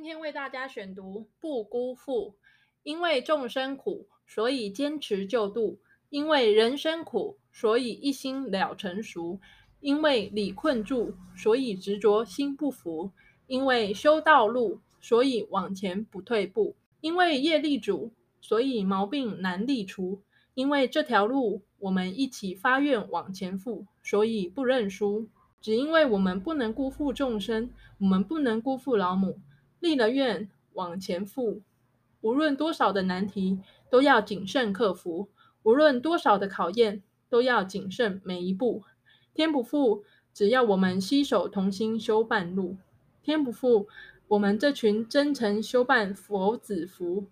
今天为大家选读《不辜负》，因为众生苦，所以坚持救度；因为人生苦，所以一心了成熟；因为理困住，所以执着心不服；因为修道路，所以往前不退步；因为业力主，所以毛病难立除；因为这条路我们一起发愿往前赴，所以不认输。只因为我们不能辜负众生，我们不能辜负老母。立了愿往前赴，无论多少的难题，都要谨慎克服；无论多少的考验，都要谨慎每一步。天不负，只要我们携手同心修半路；天不负，我们这群真诚修办佛子福，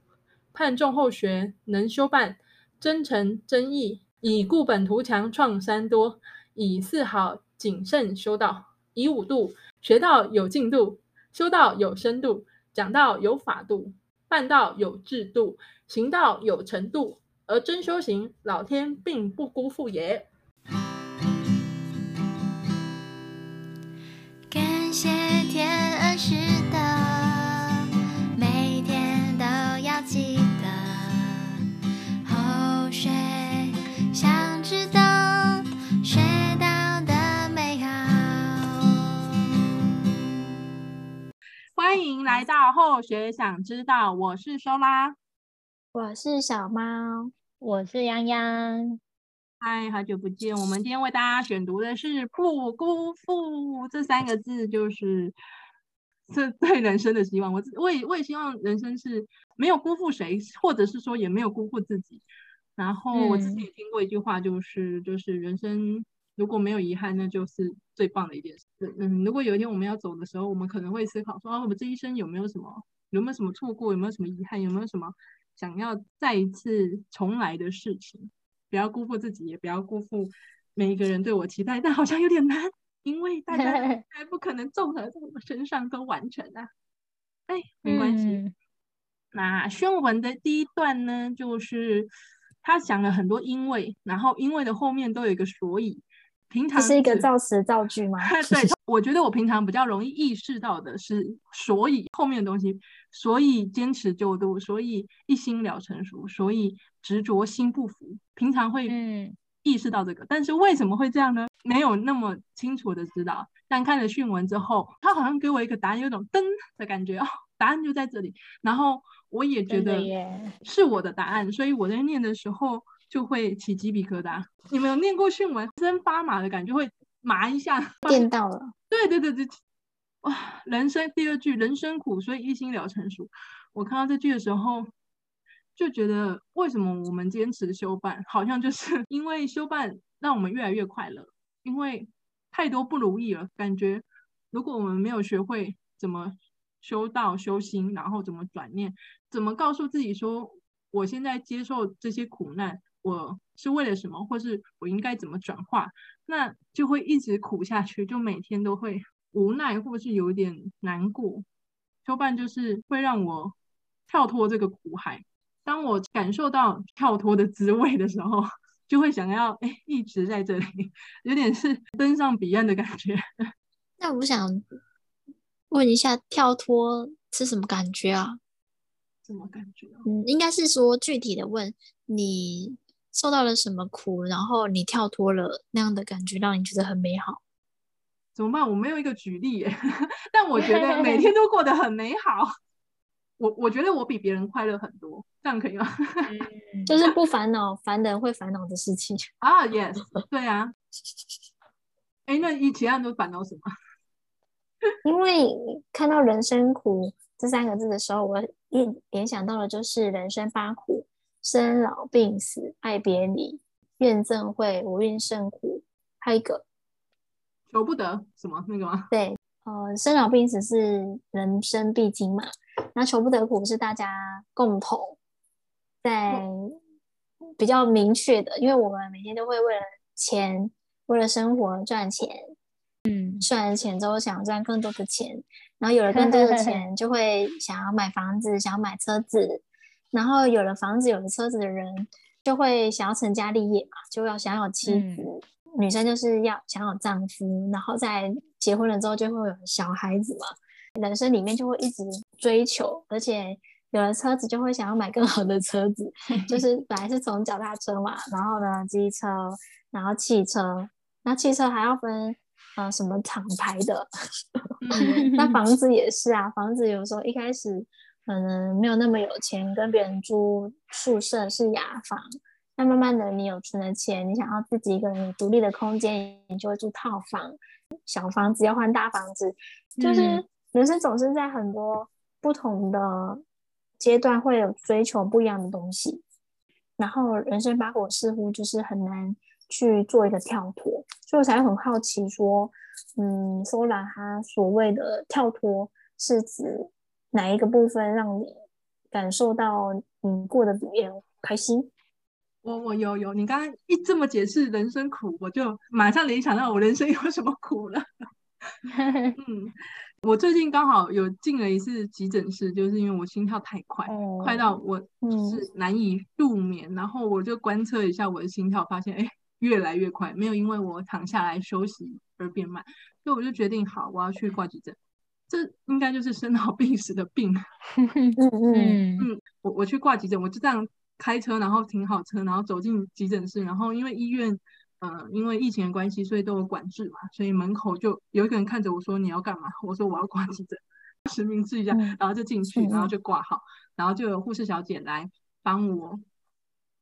盼众后学能修办真诚真意，以固本图强创三多，以四好谨慎修道，以五度学道有进度。修道有深度，讲道有法度，办道有制度，行道有程度，而真修行，老天并不辜负也。学想知道，我是收拉，我是小猫，我是泱泱。嗨，好久不见！我们今天为大家选读的是“不辜负”这三个字，就是这对人生的希望。我我也我也希望人生是没有辜负谁，或者是说也没有辜负自己。然后我自己也听过一句话，就是、嗯、就是人生。如果没有遗憾，那就是最棒的一件事。嗯，如果有一天我们要走的时候，我们可能会思考说：啊，我们这一生有没有什么，有没有什么错过，有没有什么遗憾，有没有什么想要再一次重来的事情？不要辜负自己，也不要辜负每一个人对我期待。但好像有点难，因为大家 还不可能综合在我身上都完成啊。哎，没关系。嗯、那宣文的第一段呢，就是他讲了很多因为，然后因为的后面都有一个所以。平常是，是一个造词造句吗？对，我觉得我平常比较容易意识到的是，所以后面的东西，所以坚持就度，所以一心了成熟，所以执着心不服。平常会意识到这个，嗯、但是为什么会这样呢？没有那么清楚的知道。但看了训文之后，他好像给我一个答案，有种噔的感觉哦，答案就在这里。然后我也觉得是我的答案，所以我在念的时候。就会起鸡皮疙瘩。你们有念过训文，身发麻的感觉，会麻一下。电到了。对对对对，哇！人生第二句，人生苦，所以一心了成熟。我看到这句的时候，就觉得为什么我们坚持修办，好像就是因为修办让我们越来越快乐。因为太多不如意了，感觉如果我们没有学会怎么修道修心，然后怎么转念，怎么告诉自己说，我现在接受这些苦难。我是为了什么，或是我应该怎么转化，那就会一直苦下去，就每天都会无奈，或是有点难过。多半就是会让我跳脱这个苦海。当我感受到跳脱的滋味的时候，就会想要哎，一直在这里，有点是登上彼岸的感觉。那我想问一下，跳脱是什么感觉啊？什么感觉啊？嗯，应该是说具体的问你。受到了什么苦，然后你跳脱了那样的感觉，让你觉得很美好。怎么办？我没有一个举例耶，但我觉得每 天都过得很美好。我我觉得我比别人快乐很多，这样可以吗？就是不烦恼烦人会烦恼的事情啊。Yes，对啊。哎，那以前都烦恼什么？因为看到“人生苦”这三个字的时候，我一联想到的就是人生八苦。生老病死、爱别离、怨憎会、五蕴盛苦，还有一个求不得什么那个吗？对，呃，生老病死是人生必经嘛，那求不得苦是大家共同在比较明确的，因为我们每天都会为了钱，为了生活赚钱，嗯，赚了钱之后想赚更多的钱，然后有了更多的钱，就会想要买房子，想要买车子。然后有了房子、有了车子的人，就会想要成家立业嘛，就要想要妻子。嗯、女生就是要想要丈夫，然后在结婚了之后就会有小孩子嘛。人生里面就会一直追求，而且有了车子就会想要买更好的车子，就是本来是从脚踏车嘛，然后呢机车，然后汽车，那汽车还要分呃什么厂牌的，那房子也是啊，房子有时候一开始可能没有那么有钱，跟别人租宿舍是雅房。那慢慢的，你有存了钱，你想要自己一个人有独立的空间，你就会住套房。小房子要换大房子，就是人生总是在很多不同的阶段会有追求不一样的东西。然后人生把火似乎就是很难去做一个跳脱，所以我才很好奇说，嗯，Sola 他所谓的跳脱是指哪一个部分让你感受到你过得比别人开心？我我有有，你刚刚一这么解释人生苦，我就马上联想到我人生有什么苦了。嗯，我最近刚好有进了一次急诊室，就是因为我心跳太快，哦、快到我就是难以入眠，嗯、然后我就观测一下我的心跳，发现哎越来越快，没有因为我躺下来休息而变慢，所以我就决定好我要去挂急诊，这应该就是生老病死的病。嗯嗯嗯，我我去挂急诊，我就这样。开车，然后停好车，然后走进急诊室，然后因为医院，呃，因为疫情的关系，所以都有管制嘛，所以门口就有一个人看着我说：“你要干嘛？”我说：“我要挂急诊，实名制一下。”然后就进去，然后就挂号，然后就有护士小姐来帮我，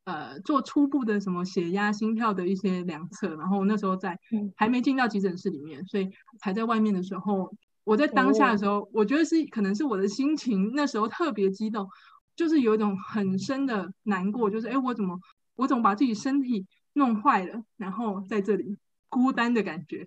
呃，做初步的什么血压、心跳的一些量测。然后那时候在还没进到急诊室里面，所以还在外面的时候，我在当下的时候，我觉得是可能是我的心情那时候特别激动。就是有一种很深的难过，就是哎，我怎么我怎么把自己身体弄坏了，然后在这里孤单的感觉。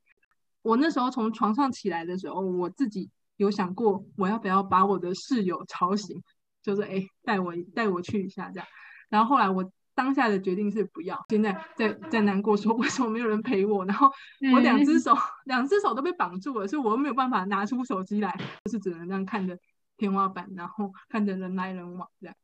我那时候从床上起来的时候，我自己有想过，我要不要把我的室友吵醒，就是哎，带我带我去一下这样。然后后来我当下的决定是不要。现在在在难过，说为什么没有人陪我？然后我两只手、嗯、两只手都被绑住了，所以我又没有办法拿出手机来，就是只能这样看着。天花板，然后看着人来人往这样，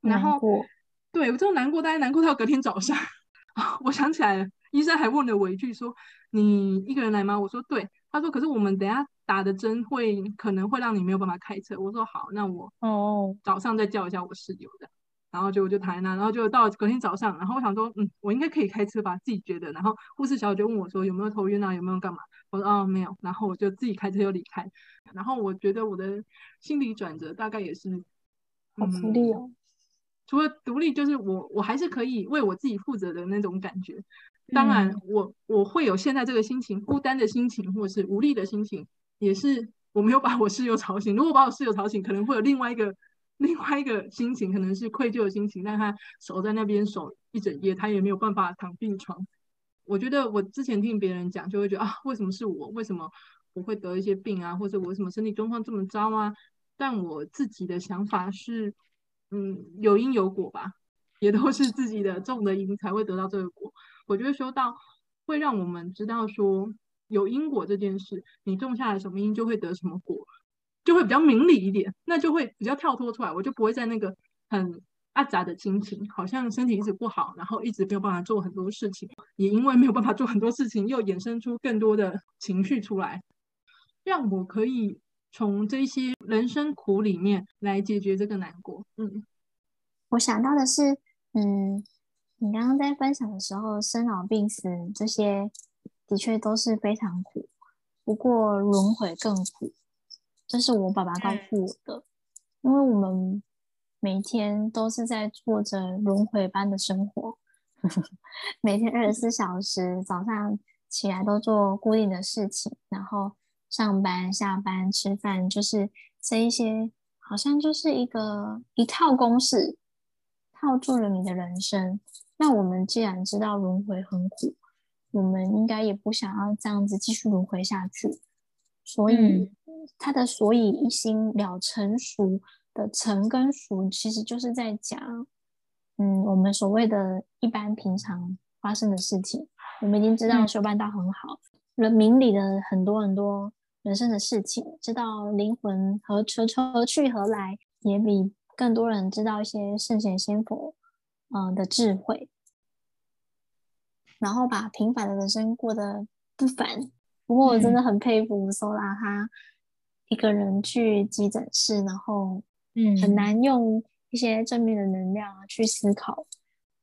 然后过对我这种难过，大概难过到隔天早上，我想起来了，医生还问了我一句说：“你一个人来吗？”我说：“对。”他说：“可是我们等下打的针会可能会让你没有办法开车。”我说：“好，那我哦早上再叫一下我室友的。”然后就我就谈那，然后就到隔天早上，然后我想说：“嗯，我应该可以开车吧？”自己觉得。然后护士小姐问我说：“有没有头晕啊？有没有干嘛？”我说：“哦，没有。”然后我就自己开车又离开。然后我觉得我的心理转折大概也是，好独立哦。除了独立，就是我我还是可以为我自己负责的那种感觉。当然我，我我会有现在这个心情，孤单的心情，或者是无力的心情，也是我没有把我室友吵醒。如果把我室友吵醒，可能会有另外一个另外一个心情，可能是愧疚的心情。但他守在那边守一整夜，他也没有办法躺病床。我觉得我之前听别人讲，就会觉得啊，为什么是我？为什么？我会得一些病啊，或者我为什么身体状况这么糟啊？但我自己的想法是，嗯，有因有果吧，也都是自己的种的因才会得到这个果。我觉得修道会让我们知道说，有因果这件事，你种下来什么因就会得什么果，就会比较明理一点，那就会比较跳脱出来，我就不会在那个很阿杂的心情，好像身体一直不好，然后一直没有办法做很多事情，也因为没有办法做很多事情，又衍生出更多的情绪出来。让我可以从这些人生苦里面来解决这个难过。嗯，我想到的是，嗯，你刚刚在分享的时候，生老病死这些的确都是非常苦，不过轮回更苦。这是我爸爸告诉我的，因为我们每天都是在做着轮回般的生活，每天二十四小时，早上起来都做固定的事情，然后。上班、下班、吃饭，就是这一些，好像就是一个一套公式，套住了你的人生。那我们既然知道轮回很苦，我们应该也不想要这样子继续轮回下去。所以，他的“所以一心了成熟”的“成”跟“熟”，其实就是在讲，嗯，我们所谓的一般平常发生的事情，我们已经知道修办道很好，人明理的很多很多。人生的事情，知道灵魂何何何去何来，也比更多人知道一些圣贤仙佛，嗯、呃、的智慧，然后把平凡的人生过得不凡。不过我真的很佩服 Sola，他一个人去急诊室，然后嗯，很难用一些正面的能量去思考，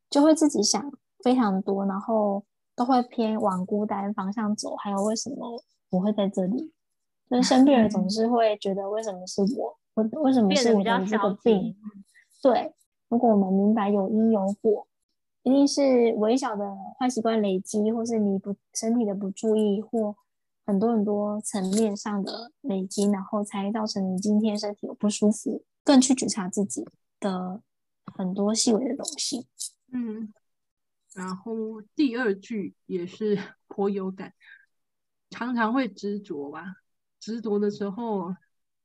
就会自己想非常多，然后都会偏往孤单方向走。还有为什么我会在这里？就是生病了总是会觉得为什么是我？我为什么是我的这个病？对，如果我们明白有因有果，一定是微小的坏习惯累积，或是你不身体的不注意或。很多很多层面上的累积，然后才造成你今天身体有不舒服，更去觉察自己的很多细微的东西。嗯，然后第二句也是 颇有感，常常会执着吧？执着的时候，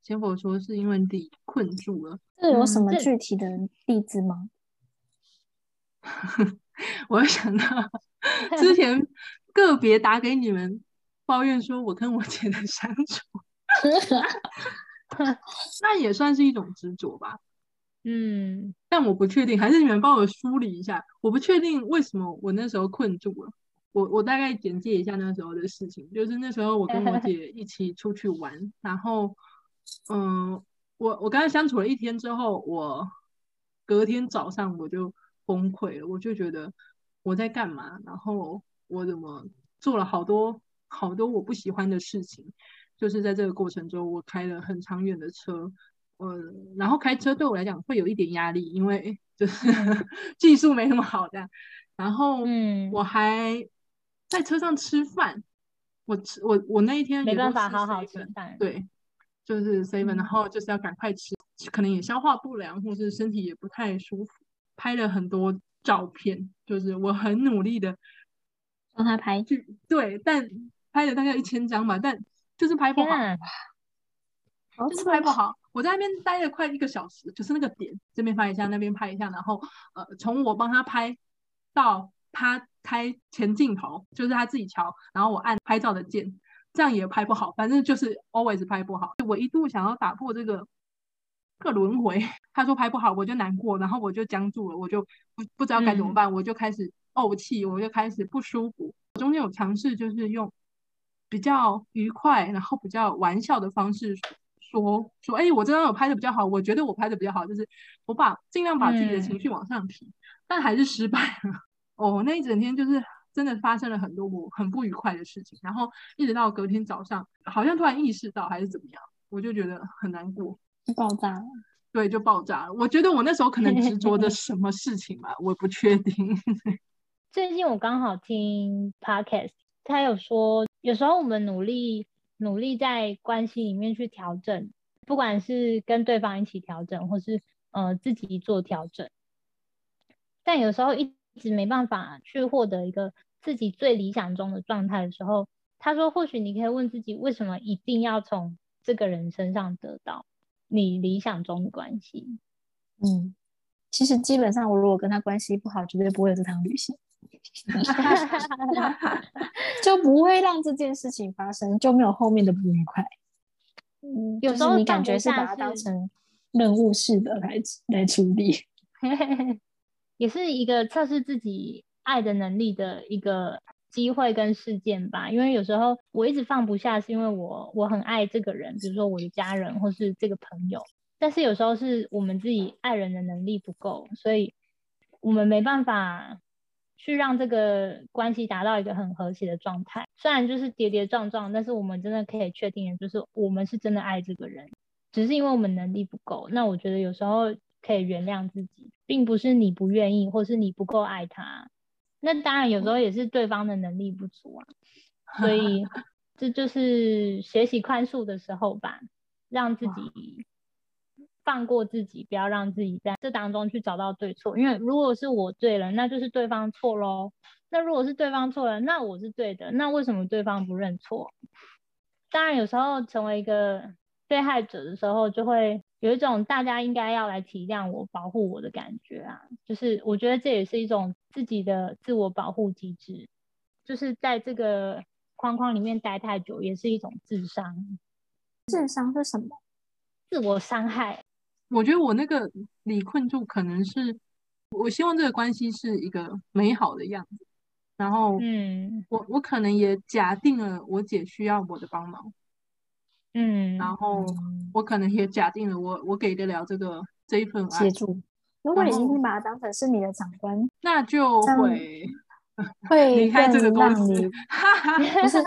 先否说是因为你困住了。这有什么具体的例子吗？嗯、我想到 之前个别打给你们。抱怨说：“我跟我姐的相处，那也算是一种执着吧。嗯，但我不确定，还是你们帮我梳理一下。我不确定为什么我那时候困住了。我我大概简介一下那时候的事情，就是那时候我跟我姐一起出去玩，然后，嗯，我我跟她相处了一天之后，我隔天早上我就崩溃了，我就觉得我在干嘛？然后我怎么做了好多。”好多我不喜欢的事情，就是在这个过程中，我开了很长远的车，呃，然后开车对我来讲会有一点压力，因为 就是 技术没那么好的。然后，嗯，我还在车上吃饭，我吃我我那一天没办法好好吃饭，对，就是 seven，然后就是要赶快吃，可能也消化不良，或是身体也不太舒服，拍了很多照片，就是我很努力的帮他拍，对，但。拍了大概一千张吧，但就是拍不好，啊、就是拍不 好。我在那边待了快一个小时，就是那个点，这边拍一下，那边拍一下，然后呃，从我帮他拍到他开前镜头，就是他自己调，然后我按拍照的键，这样也拍不好。反正就是 always 拍不好。我一度想要打破这个个轮回，他说拍不好，我就难过，然后我就僵住了，我就不不知道该怎么办，嗯、我就开始怄气，我就开始不舒服。中间有尝试，就是用。比较愉快，然后比较玩笑的方式说说，哎，我这张有拍的比较好，我觉得我拍的比较好，就是我把尽量把自己的情绪往上提，嗯、但还是失败了。哦，那一整天就是真的发生了很多我很不愉快的事情，然后一直到隔天早上，好像突然意识到还是怎么样，我就觉得很难过，爆炸了。对，就爆炸了。我觉得我那时候可能执着的什么事情吧，我不确定。最近我刚好听 podcast，他有说。有时候我们努力努力在关系里面去调整，不管是跟对方一起调整，或是呃自己做调整，但有时候一直没办法去获得一个自己最理想中的状态的时候，他说，或许你可以问自己，为什么一定要从这个人身上得到你理想中的关系？嗯，其实基本上我如果跟他关系不好，绝对不会有这趟旅行。就不会让这件事情发生，就没有后面的不愉快。嗯，有时候你感觉是把它当成任务式的来来处理，也是一个测试自己爱的能力的一个机会跟事件吧。因为有时候我一直放不下，是因为我我很爱这个人，比如说我的家人或是这个朋友，但是有时候是我们自己爱人的能力不够，所以我们没办法。去让这个关系达到一个很和谐的状态，虽然就是跌跌撞撞，但是我们真的可以确定的就是我们是真的爱这个人，只是因为我们能力不够。那我觉得有时候可以原谅自己，并不是你不愿意，或是你不够爱他。那当然有时候也是对方的能力不足啊，所以 这就是学习宽恕的时候吧，让自己。放过自己，不要让自己在这当中去找到对错。因为如果是我对了，那就是对方错喽。那如果是对方错了，那我是对的。那为什么对方不认错？当然，有时候成为一个被害者的时候，就会有一种大家应该要来体谅我、保护我的感觉啊。就是我觉得这也是一种自己的自我保护机制，就是在这个框框里面待太久，也是一种智商。智商是什么？自我伤害。我觉得我那个里困住，可能是我希望这个关系是一个美好的样子，然后，嗯，我我可能也假定了我姐需要我的帮忙，嗯，然后我可能也假定了我我给得了这个这一份爱协助。如果你今天把他当成是你的长官，那就会 会离开这个公司。不是，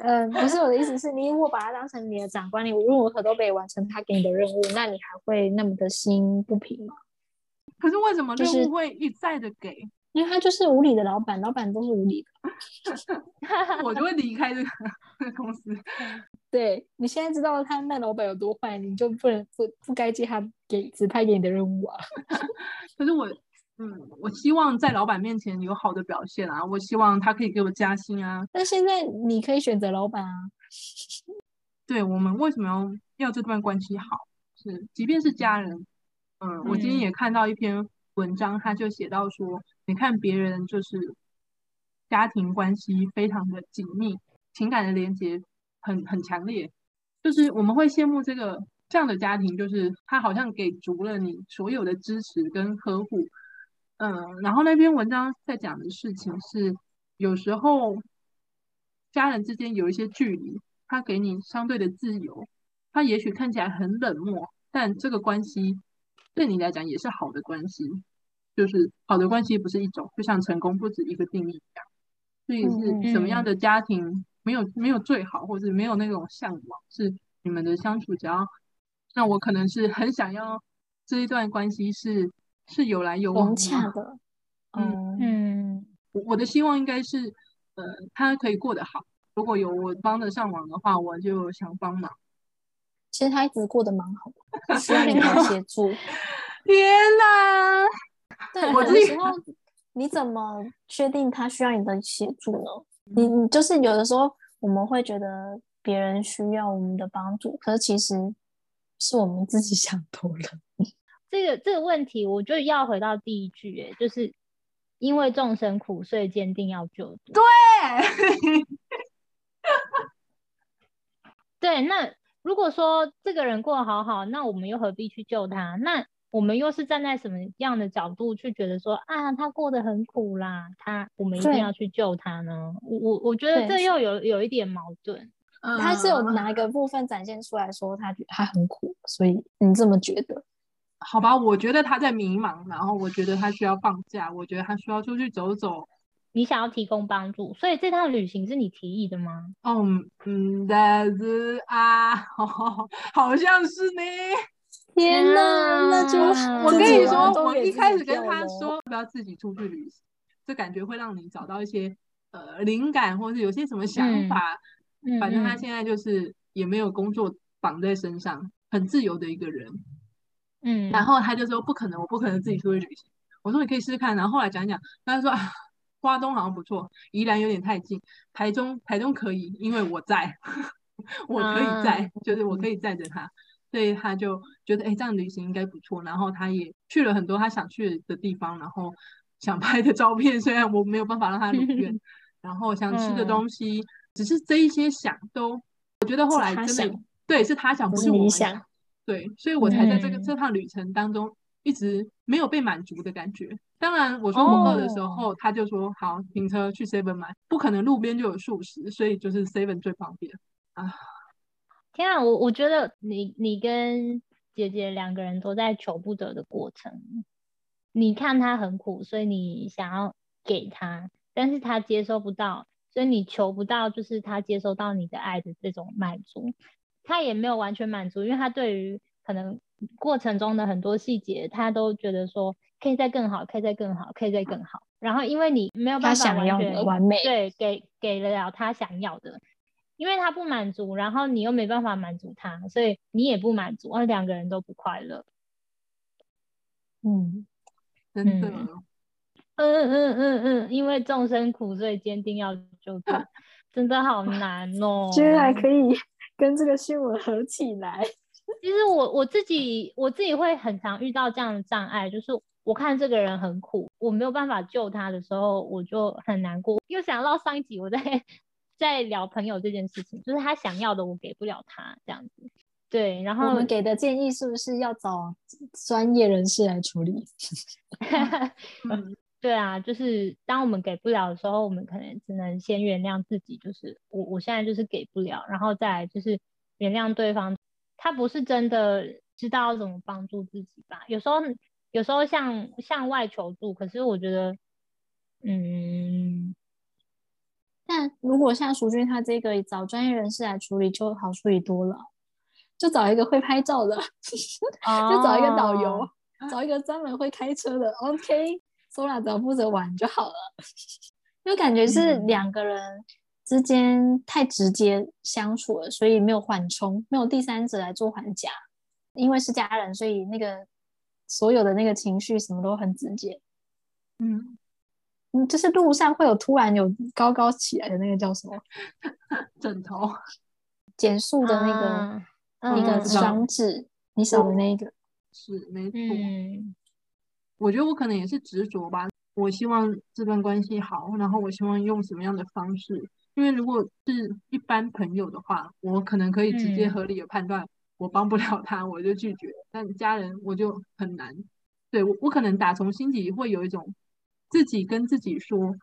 呃，不是我的意思是，你如果把他当成你的长官，你无论如何都可以完成他给你的任务，那你还会那么的心不平吗？可是为什么任务会一再的给？就是因为他就是无理的老板，老板都是无理的，我就会离开这个这个公司。对，你现在知道他那老板有多坏，你就不能不不该接他给指派给你的任务啊。可是我，嗯，我希望在老板面前有好的表现啊，我希望他可以给我加薪啊。但现在你可以选择老板啊。对，我们为什么要要这段关系好？是，即便是家人，嗯，嗯，我今天也看到一篇文章，他就写到说。你看别人就是家庭关系非常的紧密，情感的连接很很强烈，就是我们会羡慕这个这样的家庭，就是他好像给足了你所有的支持跟呵护。嗯，然后那篇文章在讲的事情是，有时候家人之间有一些距离，他给你相对的自由，他也许看起来很冷漠，但这个关系对你来讲也是好的关系。就是好的关系不是一种，就像成功不止一个定义一样。所以是什么样的家庭没有没有最好，或者没有那种向往，是你们的相处只要，那我可能是很想要这一段关系是是有来有往的。嗯嗯，我我的希望应该是，呃，他可以过得好。如果有我帮得上忙的话，我就想帮忙。其实他一直过得蛮好的，需要你来协助。天哪！对，我的时候你怎么确定他需要你的协助呢？你你就是有的时候我们会觉得别人需要我们的帮助，可是其实是我们自己想多了。这个这个问题，我就要回到第一句，哎，就是因为众生苦，所以坚定要救度。对，对。那如果说这个人过得好好，那我们又何必去救他？那我们又是站在什么样的角度去觉得说啊，他过得很苦啦，他我们一定要去救他呢？我我我觉得这又有有一点矛盾。他是有哪一个部分展现出来说他觉得他很苦，所以你这么觉得？好吧，我觉得他在迷茫，然后我觉得他需要放假，我觉得他需要出去走走。你想要提供帮助，所以这趟旅行是你提议的吗？嗯嗯，但是啊，好像是你。天呐，那就我跟你说，我一开始跟他说不要自己出去旅行，这感觉会让你找到一些呃灵感，或是有些什么想法。嗯、反正他现在就是也没有工作绑在身上，嗯、很自由的一个人。嗯，然后他就说不可能，我不可能自己出去旅行。我说你可以试试看，然后后来讲讲，他就说啊，花东好像不错，宜兰有点太近，台中台中可以，因为我在，我可以在，嗯、就是我可以载着他。所以他就觉得，哎，这样旅行应该不错。然后他也去了很多他想去的地方，然后想拍的照片，虽然我没有办法让他如愿。然后想吃的东西，嗯、只是这一些想都，我觉得后来真的对，是他想，不是我想。对，所以我才在这个、嗯、这趟旅程当中一直没有被满足的感觉。当然，我说我饿的时候，哦、他就说好，停车去 Seven 买，不可能路边就有素食，所以就是 Seven 最方便啊。天啊，我我觉得你你跟姐姐两个人都在求不得的过程。你看他很苦，所以你想要给他，但是他接收不到，所以你求不到，就是他接收到你的爱的这种满足。他也没有完全满足，因为他对于可能过程中的很多细节，他都觉得说可以再更好，可以再更好，可以再更好。然后因为你没有办法完全完美，对，给给得了他想要的。因为他不满足，然后你又没办法满足他，所以你也不满足，而两个人都不快乐。嗯，真的，嗯嗯嗯嗯嗯，因为众生苦，所以坚定要救度，真的好难哦。居然还可以跟这个新闻合起来。其实我我自己我自己会很常遇到这样的障碍，就是我看这个人很苦，我没有办法救他的时候，我就很难过。又想到上一集我在。在聊朋友这件事情，就是他想要的我给不了他这样子，对。然后我们给的建议是不是要找专业人士来处理？嗯，对啊，就是当我们给不了的时候，我们可能只能先原谅自己，就是我我现在就是给不了，然后再来就是原谅对方，他不是真的知道要怎么帮助自己吧？有时候，有时候向向外求助，可是我觉得，嗯，但如果像淑君他这个找专业人士来处理，就好处理多了，就找一个会拍照的，就找一个导游，哦、找一个专门会开车的 ，OK，Sola 只要负责玩就好了，就感觉是两个人。之间太直接相处了，所以没有缓冲，没有第三者来做缓夹。因为是家人，所以那个所有的那个情绪什么都很直接。嗯嗯，就是路上会有突然有高高起来的那个叫什么 枕头，减速的那个、啊、一个装置，嗯、你少的那个是没错。嗯、我觉得我可能也是执着吧。我希望这段关系好，然后我希望用什么样的方式。因为如果是一般朋友的话，我可能可以直接合理的判断，嗯、我帮不了他，我就拒绝。但家人我就很难，对，我我可能打从心底会有一种自己跟自己说，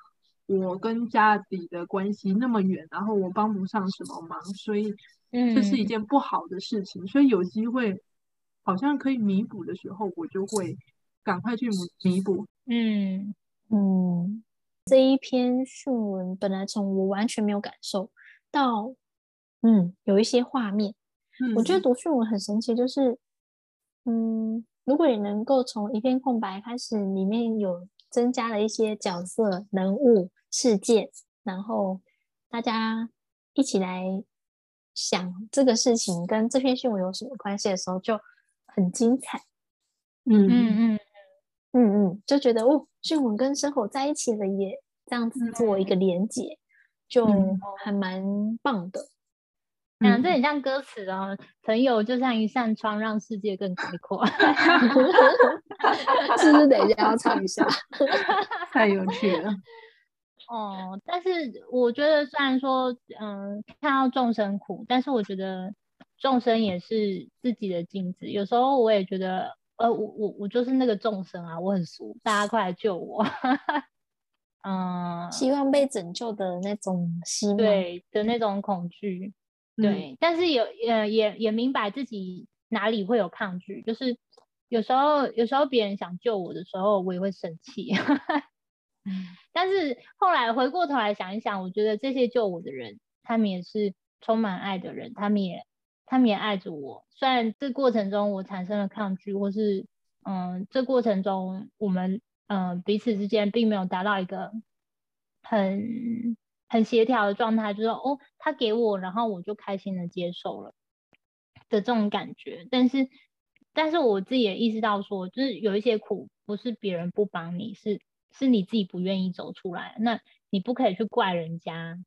我跟家里的关系那么远，然后我帮不上什么忙，所以这是一件不好的事情。嗯、所以有机会好像可以弥补的时候，我就会赶快去弥补。嗯嗯。这一篇讯文本来从我完全没有感受到，嗯，有一些画面。嗯，我觉得读讯文很神奇，就是，嗯，如果你能够从一片空白开始，里面有增加了一些角色、人物、事件，然后大家一起来想这个事情跟这篇讯文有什么关系的时候，就很精彩。嗯嗯嗯。嗯嗯，就觉得哦，讯文跟生活在一起了耶，这样子做一个连接，嗯、就还蛮棒的。嗯，嗯这很像歌词哦，朋友就像一扇窗，让世界更开阔。是不是等一下要唱一下？太有趣了。哦，但是我觉得，虽然说，嗯，看到众生苦，但是我觉得众生也是自己的镜子。有时候我也觉得。呃，我我我就是那个众生啊，我很俗，大家快来救我。嗯，希望被拯救的那种希，对的那种恐惧，对，嗯、但是有呃也也明白自己哪里会有抗拒，就是有时候有时候别人想救我的时候，我也会生气。嗯、但是后来回过头来想一想，我觉得这些救我的人，他们也是充满爱的人，他们也。他们也爱着我，虽然这过程中我产生了抗拒，或是嗯，这过程中我们嗯彼此之间并没有达到一个很很协调的状态，就是说哦，他给我，然后我就开心的接受了的这种感觉。但是，但是我自己也意识到说，就是有一些苦不是别人不帮你，是是你自己不愿意走出来，那你不可以去怪人家。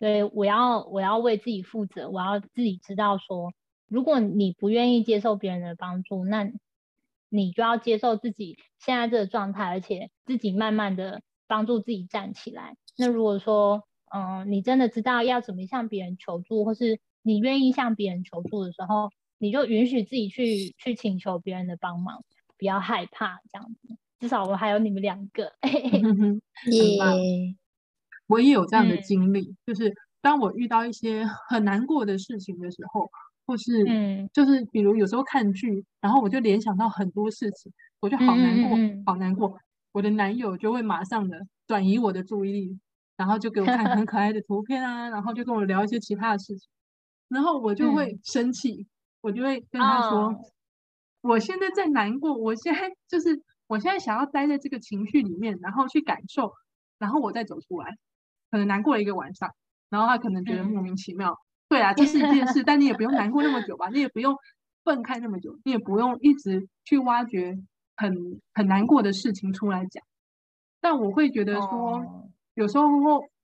对，我要我要为自己负责，我要自己知道说，如果你不愿意接受别人的帮助，那你就要接受自己现在这个状态，而且自己慢慢的帮助自己站起来。那如果说，嗯，你真的知道要怎么向别人求助，或是你愿意向别人求助的时候，你就允许自己去去请求别人的帮忙，不要害怕这样子。至少我还有你们两个，耶。我也有这样的经历，嗯、就是当我遇到一些很难过的事情的时候，或是就是比如有时候看剧，然后我就联想到很多事情，我就好难过，嗯、好难过。我的男友就会马上的转移我的注意力，然后就给我看很 可爱的图片啊，然后就跟我聊一些其他的事情，然后我就会生气，嗯、我就会跟他说，哦、我现在在难过，我现在就是我现在想要待在这个情绪里面，然后去感受，然后我再走出来。可能难过了一个晚上，然后他可能觉得莫名其妙。嗯、对啊，这是一件事，但你也不用难过那么久吧，你也不用愤慨那么久，你也不用一直去挖掘很很难过的事情出来讲。但我会觉得说，哦、有时候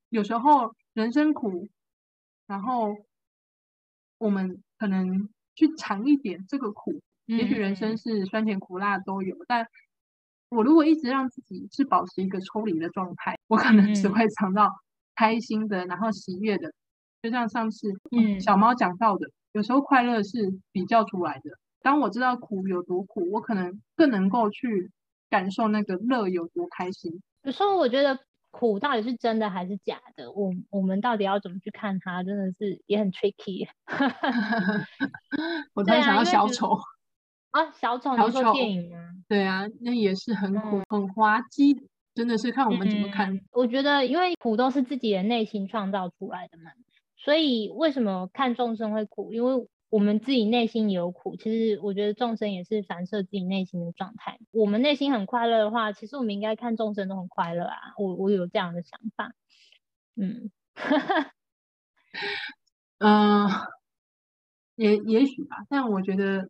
有时候人生苦，然后我们可能去尝一点这个苦，嗯、也许人生是酸甜苦辣都有，但我如果一直让自己是保持一个抽离的状态，我可能只会尝到。开心的，然后喜悦的，就像上次嗯小猫讲到的，嗯、有时候快乐是比较出来的。当我知道苦有多苦，我可能更能够去感受那个乐有多开心。有时候我觉得苦到底是真的还是假的？我我们到底要怎么去看它？真的是也很 tricky。我突然想到小丑啊，小丑，小丑电影啊，对啊，那也是很苦、嗯、很滑稽，真的是看我们怎么看、嗯。我觉得，因为苦都是自己的内心创造出来的嘛，所以为什么看众生会苦？因为我们自己内心也有苦，其实我觉得众生也是反射自己内心的状态。我们内心很快乐的话，其实我们应该看众生都很快乐啊。我我有这样的想法，嗯，嗯、呃，也也许吧。但我觉得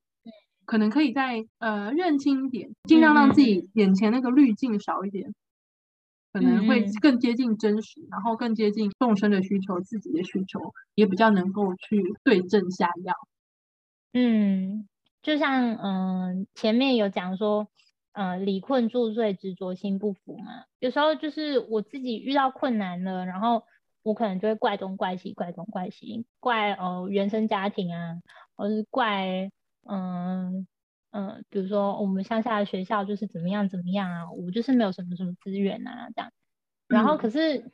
可能可以再呃认清一点，尽量让自己眼前那个滤镜少一点，可能会更接近真实，然后更接近众生的需求，自己的需求也比较能够去对症下药。嗯，就像嗯、呃、前面有讲说，呃理困住罪，执着心不服嘛。有时候就是我自己遇到困难了，然后我可能就会怪东怪西，怪东怪西，怪呃原生家庭啊，或是怪嗯比如说我们乡下的学校就是怎么样怎么样啊，我就是没有什么什么资源啊这样。然后可是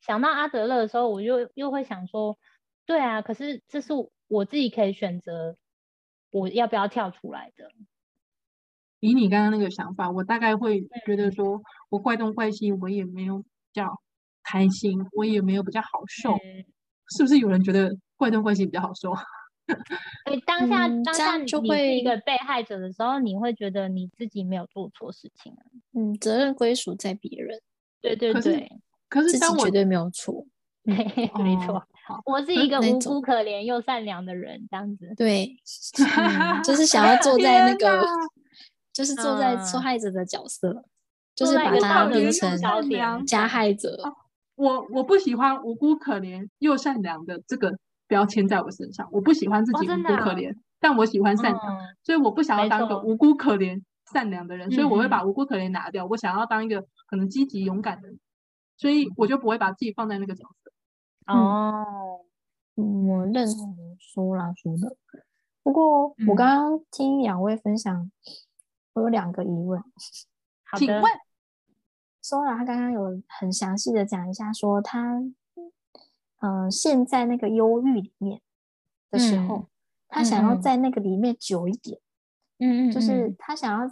想到阿德勒的时候，我就又会想说，对啊，可是这是我自己可以选择。我要不要跳出来的？以你刚刚那个想法，我大概会觉得说，我怪东怪西，我也没有比较开心，我也没有比较好受，嗯、是不是有人觉得怪东怪西比较好受？所以当下、嗯、当下你是一个被害者的时候，你会觉得你自己没有做错事情啊，嗯，责任归属在别人。对对对，可是，可是当我绝对没有错。没错，我是一个无辜可怜又善良的人，这样子。对、嗯，就是想要坐在那个，就是坐在受害者的角色，嗯、就是把他变成加害者。我我不喜欢无辜可怜又善良的这个标签在我身上，我不喜欢自己无辜可怜，哦啊、但我喜欢善良、嗯，所以我不想要当个无辜可怜善良的人，所以我会把无辜可怜拿掉，我想要当一个可能积极勇敢的人，所以我就不会把自己放在那个角色。哦、嗯，我认同苏拉说的。不过我刚刚听两位分享，嗯、我有两个疑问。请问，苏拉他刚刚有很详细的讲一下，说他，嗯、呃，现在那个忧郁里面的时候、嗯，他想要在那个里面久一点，嗯嗯，就是他想要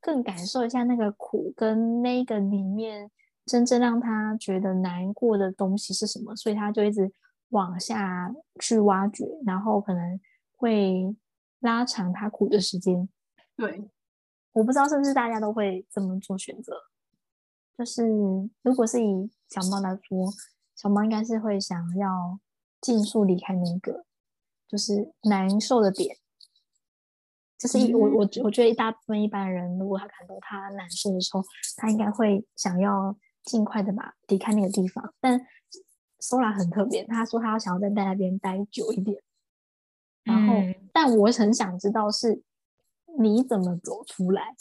更感受一下那个苦跟那个里面。真正让他觉得难过的东西是什么？所以他就一直往下去挖掘，然后可能会拉长他苦的时间。对，我不知道是不是大家都会这么做选择。就是如果是以小猫来说，小猫应该是会想要尽速离开那个就是难受的点。这是一我我我觉得一大部分一般人，如果他感到他难受的时候，他应该会想要。尽快的吧，离开那个地方。但 Sola 很特别，他说他要想要在那边待久一点。然后，嗯、但我很想知道是你怎么走出来？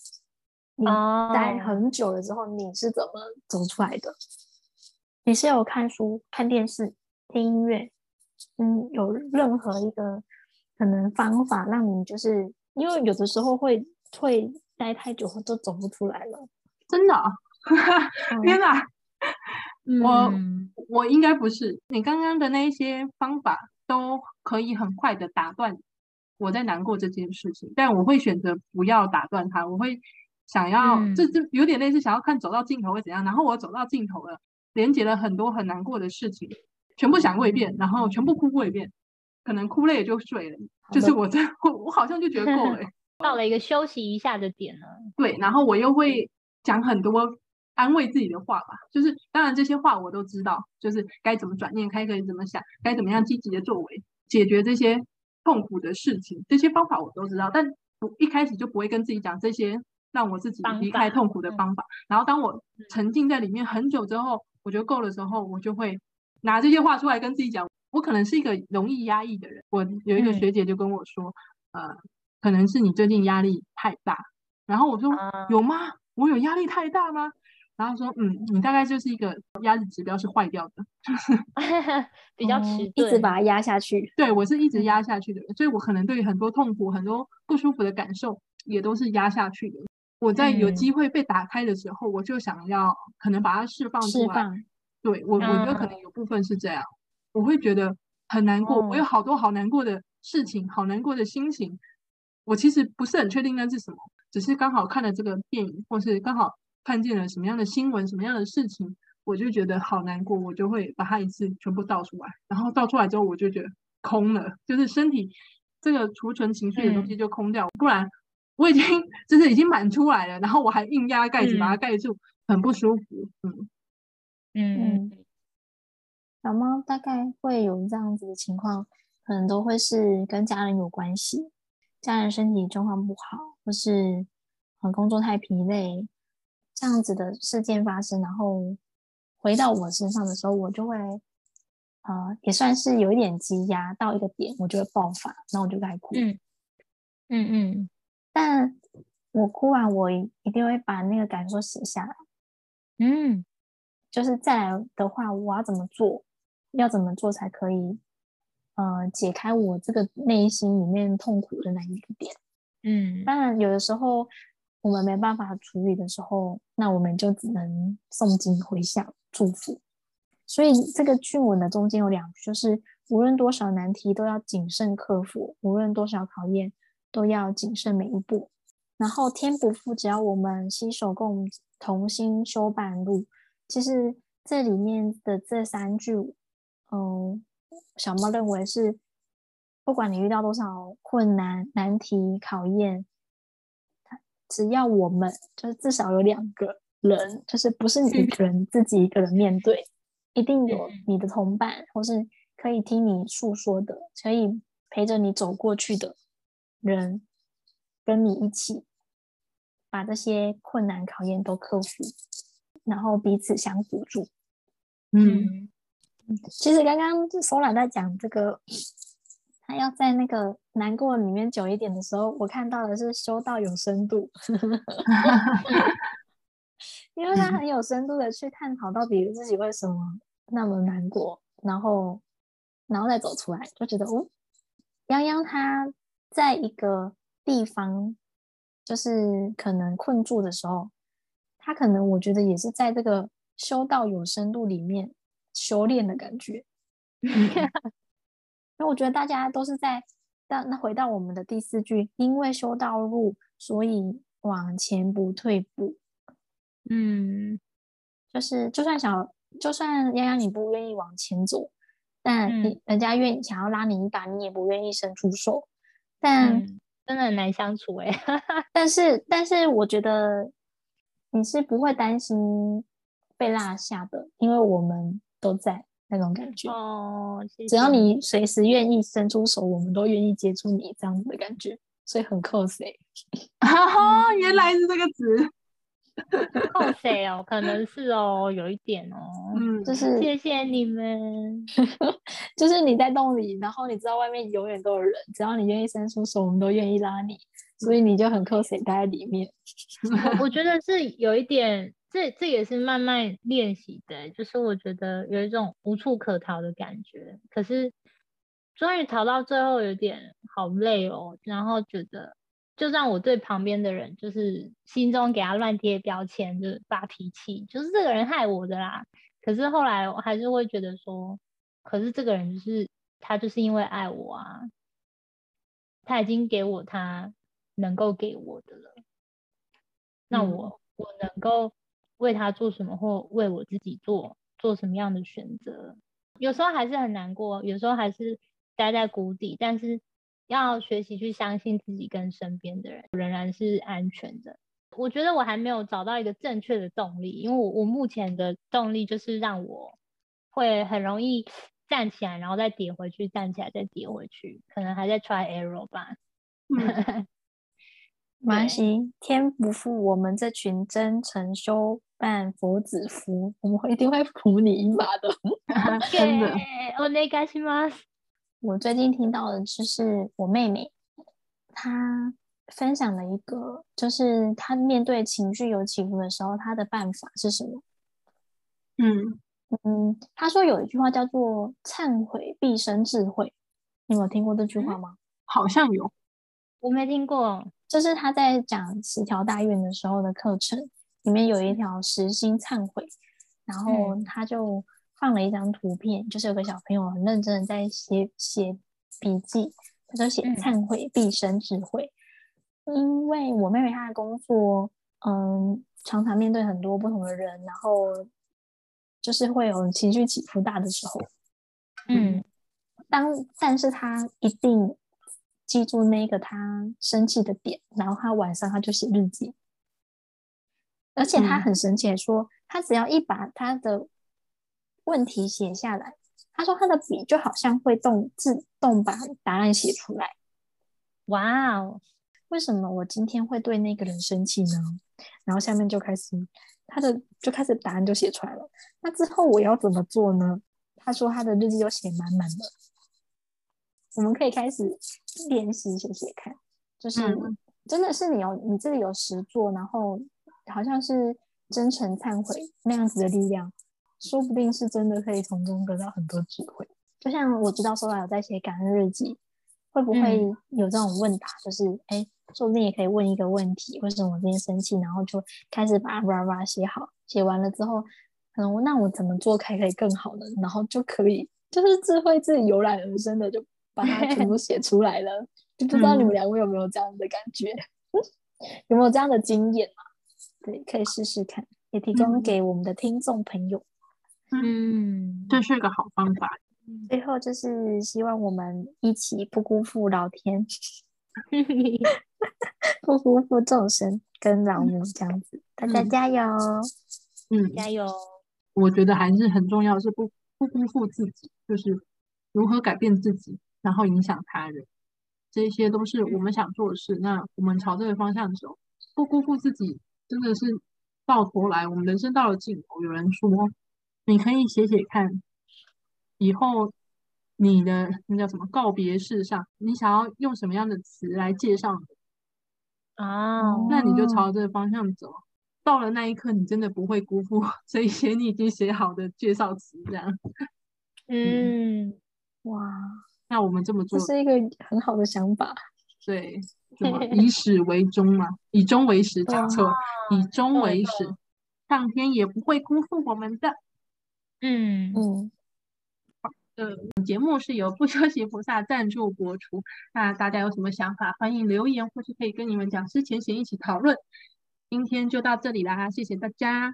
你待很久了之后，你是怎么走出来的？哦、你是有看书、看电视、听音乐？嗯，有任何一个可能方法让你就是因为有的时候会会待太久都走不出来了，真的、啊。天哪，我我应该不是你刚刚的那些方法都可以很快的打断我在难过这件事情，但我会选择不要打断它。我会想要，这、嗯、这有点类似想要看走到尽头会怎样。然后我走到尽头了，连接了很多很难过的事情，全部想过一遍，然后全部哭过一遍，可能哭了也就睡了。就是我这 我我好像就觉得够了，到了一个休息一下的点了。对，然后我又会讲很多。安慰自己的话吧，就是当然这些话我都知道，就是该怎么转念，该可以怎么想，该怎么样积极的作为，解决这些痛苦的事情，这些方法我都知道，但我一开始就不会跟自己讲这些让我自己离开痛苦的方法。嗯、然后当我沉浸在里面很久之后，我觉得够了之后，我就会拿这些话出来跟自己讲。我可能是一个容易压抑的人，我有一个学姐就跟我说，嗯、呃，可能是你最近压力太大。然后我说、嗯、有吗？我有压力太大吗？然后说，嗯，你大概就是一个压力指标是坏掉的，就是比较迟钝，一直把它压下去。对，我是一直压下去的人，所以我可能对于很多痛苦、很多不舒服的感受也都是压下去的。我在有机会被打开的时候，嗯、我就想要可能把它释放出来。对我，我觉得可能有部分是这样，嗯、我会觉得很难过。嗯、我有好多好难过的事情，好难过的心情。我其实不是很确定那是什么，只是刚好看了这个电影，或是刚好看见了什么样的新闻，什么样的事情，我就觉得好难过，我就会把它一次全部倒出来。然后倒出来之后，我就觉得空了，就是身体这个储存情绪的东西就空掉，嗯、不然。我已经就是已经满出来了，然后我还硬压盖子把它盖住，嗯、很不舒服。嗯嗯，小猫大概会有这样子的情况，可能都会是跟家人有关系，家人身体状况不好，或是工作太疲累，这样子的事件发生，然后回到我身上的时候，我就会呃也算是有一点积压到一个点，我就会爆发，然后我就开始哭。嗯嗯。嗯但我哭完，我一定会把那个感受写下来。嗯，就是再来的话，我要怎么做？要怎么做才可以？呃，解开我这个内心里面痛苦的那一个点。嗯，当然，有的时候我们没办法处理的时候，那我们就只能诵经回向祝福。所以这个句文的中间有两句，就是无论多少难题都要谨慎克服，无论多少考验。都要谨慎每一步，然后天不负，只要我们携手共同心修半路。其实这里面的这三句，嗯，小猫认为是，不管你遇到多少困难、难题、考验，只要我们就是至少有两个人，就是不是你一个人自己一个人面对，一定有你的同伴，或是可以听你诉说的，可以陪着你走过去的。人跟你一起把这些困难考验都克服，然后彼此相辅助。嗯，其实刚刚 Sola 在讲这个，他要在那个难过里面久一点的时候，我看到的是修道有深度，因为他很有深度的去探讨到底自己为什么那么难过，然后然后再走出来，就觉得哦，泱泱他。在一个地方，就是可能困住的时候，他可能我觉得也是在这个修道有深度里面修炼的感觉。因为我觉得大家都是在，那那回到我们的第四句，因为修道路，所以往前不退步。嗯，就是就算小，就算丫丫你不愿意往前走，但你人家愿意想要拉你一把，你也不愿意伸出手。但、嗯、真的很难相处哎，但是但是我觉得你是不会担心被落下的，因为我们都在那种感觉哦。谢谢，只要你随时愿意伸出手，我们都愿意接触你这样子的感觉，所以很 close 哈哈，原来是这个词。靠谁哦？可能是哦，有一点哦。嗯，就是谢谢你们。就是你在洞里，然后你知道外面永远都有人，只要你愿意伸出手，我们都愿意拉你，所以你就很靠谁待在里面。我我觉得 是有一点，这这也是慢慢练习的，就是我觉得有一种无处可逃的感觉，可是终于逃到最后，有点好累哦，然后觉得。就算我对旁边的人，就是心中给他乱贴标签，就是发脾气，就是这个人害我的啦。可是后来我还是会觉得说，可是这个人就是他，就是因为爱我啊，他已经给我他能够给我的了。那我我能够为他做什么，或为我自己做做什么样的选择？有时候还是很难过，有时候还是待在谷底，但是。要学习去相信自己跟身边的人仍然是安全的。我觉得我还没有找到一个正确的动力，因为我我目前的动力就是让我会很容易站起来，然后再跌回去，站起来再跌回去，可能还在 try error 吧。嗯，没关系，天不负我们这群真诚修办佛子夫，我们一定会扶你一马的。真的，お愿いします。 我最近听到的就是我妹妹，她分享了一个，就是她面对情绪有起伏的时候，她的办法是什么？嗯嗯，她说有一句话叫做“忏悔必生智慧”，你有听过这句话吗？好像有，我没听过，就是她在讲十条大愿的时候的课程，里面有一条实心忏悔，然后他就放了一张图片，就是有个小朋友很认真的在写写笔记，他说写忏悔毕生智慧。因为我妹妹她的工作，嗯，常常面对很多不同的人，然后就是会有情绪起伏大的时候，嗯，当但是她一定记住那个她生气的点，然后她晚上她就写日记，而且她很神奇的说，她只要一把她的问题写下来，他说他的笔就好像会动自动把答案写出来，哇哦！为什么我今天会对那个人生气呢？然后下面就开始，他的就开始答案就写出来了。那之后我要怎么做呢？他说他的日记就写满满的。我们可以开始练习写写看，就是、嗯、真的是你有你自己有实做，然后好像是真诚忏悔那样子的力量，说不定是真的可以从中得到很多智慧。就像我知道说有在写感恩日记。会不会有这种问答？嗯、就是，哎，说不定也可以问一个问题：为什么我今天生气？然后就开始把哇哇写好。写完了之后，可能那我怎么做才可以更好呢？然后就可以，就是智慧自己油然而生的，就把它全部写出来了。就不知道你们两位有没有这样的感觉？嗯、有没有这样的经验啊？对，可以试试看，也提供给我们的听众朋友。嗯，这是个好方法。最后就是希望我们一起不辜负老天，不辜负众生跟老母这样子，大家加油！嗯，加油！我觉得还是很重要，是不不辜负自己，就是如何改变自己，然后影响他人，这些都是我们想做的事。那我们朝这个方向走，不辜负自己，真的是到头来我们人生到了尽头。有人说，你可以写写看。以后你的那叫什么告别式上，你想要用什么样的词来介绍你？啊，那你就朝这个方向走。到了那一刻，你真的不会辜负这一些你已经写好的介绍词，这样。嗯，嗯哇，那我们这么做，这是一个很好的想法。对，什么以始为终嘛，以终为始，讲错，以终为始，上天也不会辜负我们的。嗯嗯。呃，节目是由不休息菩萨赞助播出。那大家有什么想法，欢迎留言，或是可以跟你们讲师前行一起讨论。今天就到这里啦，谢谢大家。